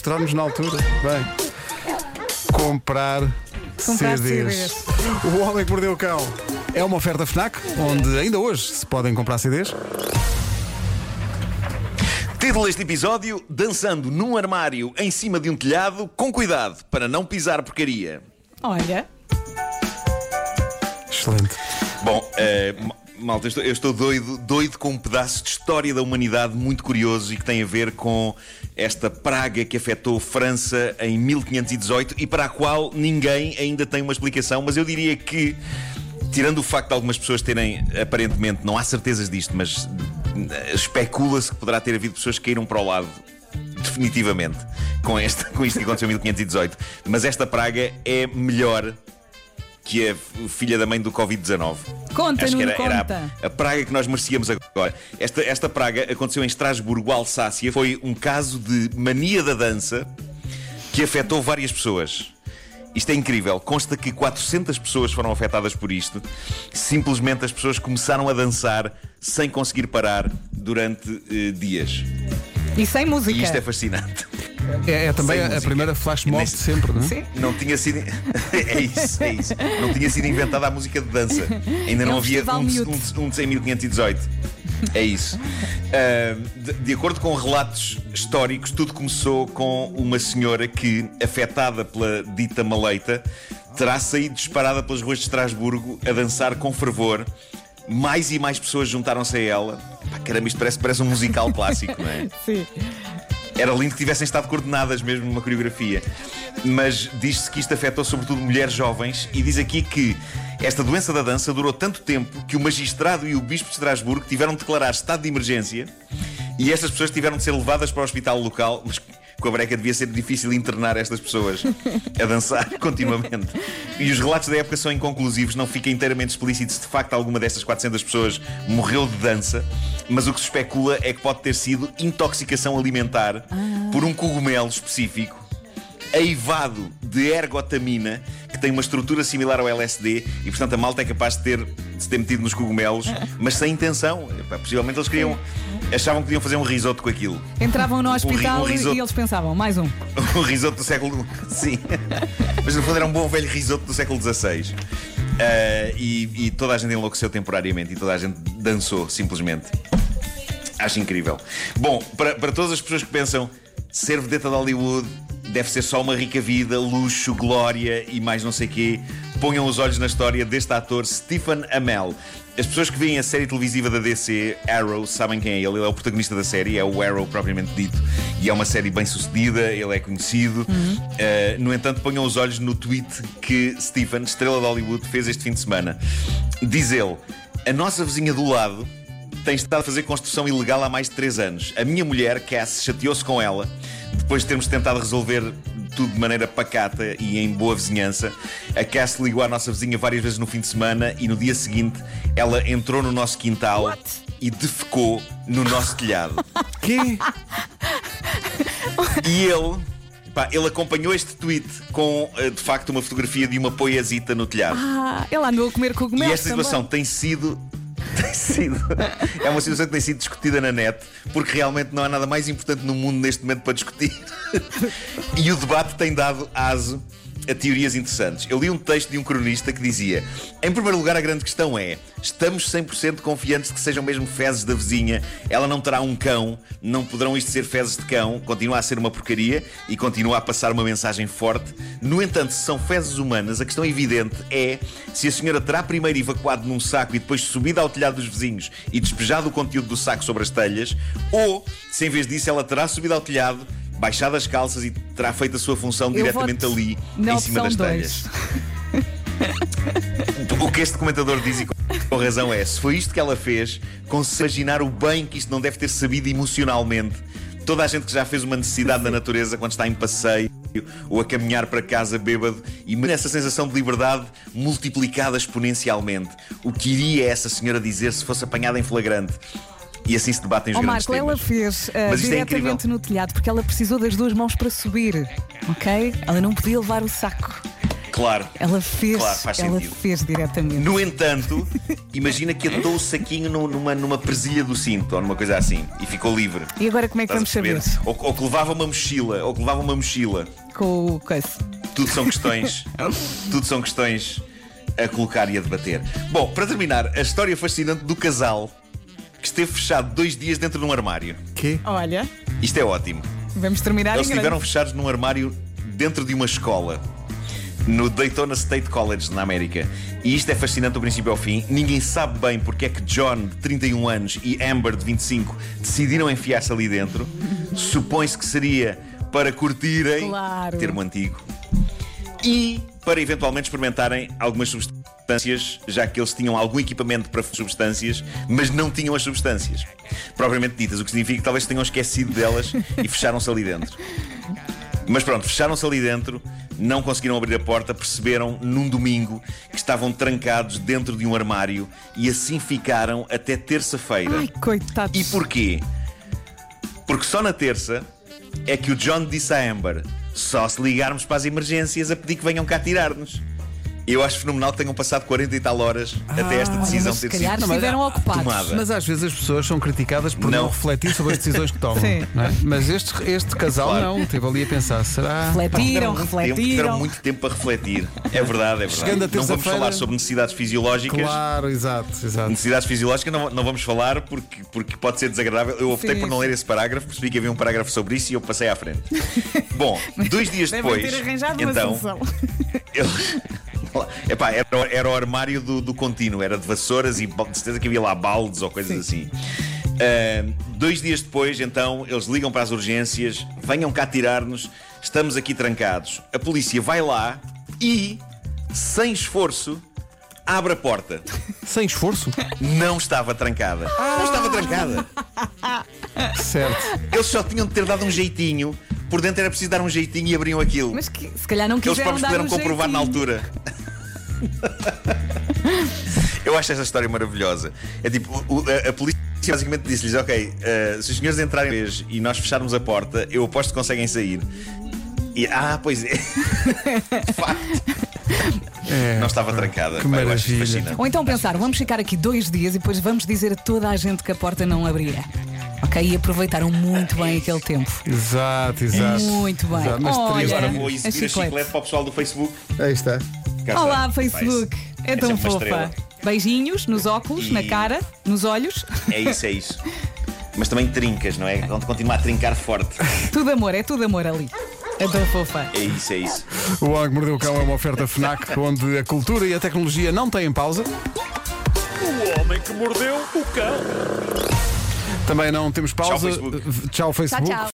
mostrar-nos na altura. Bem, comprar, Comprar CDs. CDs. O Homem que Mordeu o Cão é uma oferta FNAC, onde ainda hoje se podem comprar CDs. Título deste episódio: Dançando num armário em cima de um telhado, com cuidado para não pisar porcaria. Olha, Excelente. Bom, ma- malta, eu estou, eu estou doido, doido com um pedaço de história da humanidade muito curioso e que tem a ver com esta praga que afetou França em 1518 e para a qual ninguém ainda tem uma explicação, mas eu diria que. Tirando o facto de algumas pessoas terem, aparentemente, não há certezas disto, mas eh, especula-se que poderá ter havido pessoas que caíram para o lado definitivamente com, esta, com isto que aconteceu em 1518. Mas esta praga é melhor que a filha da mãe do Covid-19. Conta, Acho que Nuno, era, era conta. a, a praga que nós merecíamos agora. Esta, esta praga aconteceu em Estrasburgo, Alsácia. Foi um caso de mania da dança que afetou várias pessoas. Isto é incrível. Consta que 400 pessoas foram afetadas por isto. Simplesmente as pessoas começaram a dançar sem conseguir parar durante eh, dias. e sem música. E isto é fascinante. É, é também a, a primeira flash mob de sempre, não é? Sim. Não tinha sido. é isso, é isso. Não tinha sido inventada a música de dança. Ainda É não um havia um, de- um, de- um de 100 1518. É isso. Ah, de, de acordo com relatos históricos, tudo começou com uma senhora que, afetada pela dita maleita, terá saído disparada pelas ruas de Estrasburgo a dançar com fervor. Mais e mais pessoas juntaram-se a ela. Pá, caramba, isto parece, parece um musical clássico, não é? Sim. Era lindo que tivessem estado coordenadas mesmo numa coreografia. Mas diz-se que isto afetou sobretudo mulheres jovens e diz aqui que esta doença da dança durou tanto tempo que o magistrado e o bispo de Estrasburgo tiveram de declarar estado de emergência e estas pessoas tiveram de ser levadas para o hospital local, mas com a breca devia ser difícil internar estas pessoas a dançar continuamente. E os relatos da época são inconclusivos, não fica inteiramente explícito se de facto alguma destas 400 pessoas morreu de dança, mas o que se especula é que pode ter sido intoxicação alimentar por um cogumelo específico eivado de ergotamina, que tem uma estrutura similar ao LSD, e portanto a malta é capaz de ter de se ter metido nos cogumelos, mas sem intenção. Possivelmente eles queriam. Achavam que podiam fazer um risoto com aquilo. Entravam no hospital um risoto. e eles pensavam, mais um. O risoto do século. Sim. Mas no fundo era um bom velho risoto do século XVI. Ah, e, e toda a gente enlouqueceu temporariamente e toda a gente dançou, simplesmente. Acho incrível. Bom, para, para todas as pessoas que pensam ser vedeta de Hollywood deve ser só uma rica vida, luxo, glória e mais não sei quê, ponham os olhos na história deste ator Stephen Amell. As pessoas que veem a série televisiva da DC, Arrow, sabem quem é ele. Ele é o protagonista da série, é o Arrow propriamente dito. E é uma série bem sucedida, ele é conhecido. Uh, no entanto, ponham os olhos no tweet que Stephen, estrela de Hollywood, fez este fim de semana. Diz ele: A nossa vizinha do lado tem estado a fazer construção ilegal há mais de 3 anos. A minha mulher, Cass, chateou-se com ela depois de termos tentado resolver tudo de maneira pacata e em boa vizinhança. A Cass ligou à nossa vizinha várias vezes no fim de semana e no dia seguinte ela entrou no nosso quintal What? e defecou no nosso telhado. Que? E ele. pá, ele acompanhou este tweet com, eh, de facto, uma fotografia de uma poiazita no telhado. Ah, ele andou a comer E cogumelos esta situação tem sido. Tem sido. É uma situação que tem sido discutida na net, porque realmente não há nada mais importante no mundo neste momento para discutir. E o debate tem dado aso a teorias interessantes. Eu li um texto de um cronista que dizia: em primeiro lugar, a grande questão é: estamos 100% confiantes de que sejam mesmo fezes da vizinha? Ela não terá um cão, não poderão isto ser fezes de cão, continua a ser uma porcaria e continua a passar uma mensagem forte. No entanto, se são fezes humanas, a questão evidente é se a senhora terá primeiro evacuado num saco e depois subido ao telhado dos vizinhos e despejado o conteúdo do saco sobre as telhas, ou se em vez disso ela terá subido ao telhado. Baixado as calças e terá feito a sua função Eu diretamente ali, em cima das telhas. O que este comentador diz e com razão é: se foi isto que ela fez, consegue imaginar o bem que isto não deve ter sabido emocionalmente. Toda a gente que já fez uma necessidade da natureza quando está em passeio ou a caminhar para casa bêbado e essa sensação de liberdade multiplicada exponencialmente. O que iria essa senhora dizer se fosse apanhada em flagrante? E assim se debatem os Ó grandes Marco, ela temas. fez ah, Mas é diretamente incrível. no telhado porque ela precisou das duas mãos para subir, ok? Ela não podia levar o saco. Claro. Ela fez. Claro, faz ela sentido. fez diretamente. No entanto, imagina que atou o saquinho numa, numa presilha do cinto ou numa coisa assim e ficou livre. E agora como é que Estás vamos saber? Ou, ou que levava uma mochila, ou que levava uma mochila. Com o coisa. Tudo são questões. tudo são questões a colocar e a debater. Bom, para terminar, a história fascinante do casal que esteve fechado dois dias dentro de um armário. Quê? Olha, Isto é ótimo. vamos terminar Eles em estiveram fechados num armário dentro de uma escola. No Daytona State College, na América. E isto é fascinante do princípio ao fim. Ninguém sabe bem porque é que John, de 31 anos, e Amber, de 25, decidiram enfiar-se ali dentro. Supõe-se que seria para curtirem, Claro. termo antigo, e para eventualmente experimentarem algumas substâncias, já que eles tinham algum equipamento para substâncias, mas não tinham as substâncias propriamente ditas, o que significa que talvez tenham esquecido delas e fecharam-se ali dentro. Mas pronto, fecharam-se ali dentro, não conseguiram abrir a porta, perceberam num domingo que estavam trancados dentro de um armário e assim ficaram até terça-feira. Ai, coitados. E porquê? Porque só na terça é que o John disse à Amber: só se ligarmos para as emergências a pedir que venham cá tirar-nos. Eu acho fenomenal que tenham passado 40 e tal horas até esta decisão mas se ter calhar sido estiveram ocupados. tomada. Mas às vezes as pessoas são criticadas por não, Não. refletir sobre as decisões que tomam. Sim. não é? Mas este, este casal Claro. não, esteve ali a pensar: será? Refletiram, tempo, tiveram refletiram. muito tempo para refletir. É verdade, é Chegando a verdade. Não vamos terça-feira- falar sobre necessidades fisiológicas. Claro, exato, exato. Necessidades fisiológicas não, não vamos falar porque, porque pode ser desagradável. Eu optei Sim, por não ler esse parágrafo, percebi que havia um parágrafo sobre isso e eu passei à frente. Bom, dois dias Devem depois. ter arranjado uma então, solução. Eles... Epá, era, era o armário do, do contínuo, era de vassouras e de certeza que havia lá baldes ou coisas assim. Ah, dois dias depois, então, eles ligam para as urgências, venham cá tirar-nos, estamos aqui trancados. A polícia vai lá e, sem esforço, abre a porta. Sem esforço? Não estava trancada. Não estava trancada. certo. Eles só tinham de ter dado um jeitinho. Por dentro era preciso dar um jeitinho e abriam aquilo. Mas que, se calhar não que eles quiseram próprios puderam um comprovar na jeitinho. altura. Eu acho essa história maravilhosa. É tipo, o- a, a polícia basicamente disse-lhes: Ok, eh, se os senhores entrarem vez e nós fecharmos a porta, eu aposto que conseguem sair. E, ah, pois é. De facto, É, não estava trancada. que acho maravilha. fascinante. Ou então pensar, vamos ficar aqui dois dias e depois vamos dizer a toda a gente que a porta não abria. Ok? E aproveitaram muito bem aquele tempo. Exato, exato. Muito bem. Exato, mas Olha. Agora vou a exibir a chiclete. chiclete para o pessoal do Facebook. Aí está. Cá Olá, está. Facebook. Vai, É tão fofa. estrela. Beijinhos nos óculos, E- na cara, nos olhos. É isso, é isso. Mas também trincas, não é? Vão continuar a trincar forte. Tudo amor, é tudo amor ali. É tão fofa. É isso, é isso. O Homem que Mordeu o Cão é uma oferta FNAC onde a cultura e a tecnologia não têm pausa. O homem que mordeu o cão. Também não temos pausa. Facebook. Tchau, Facebook. Tchau, tchau.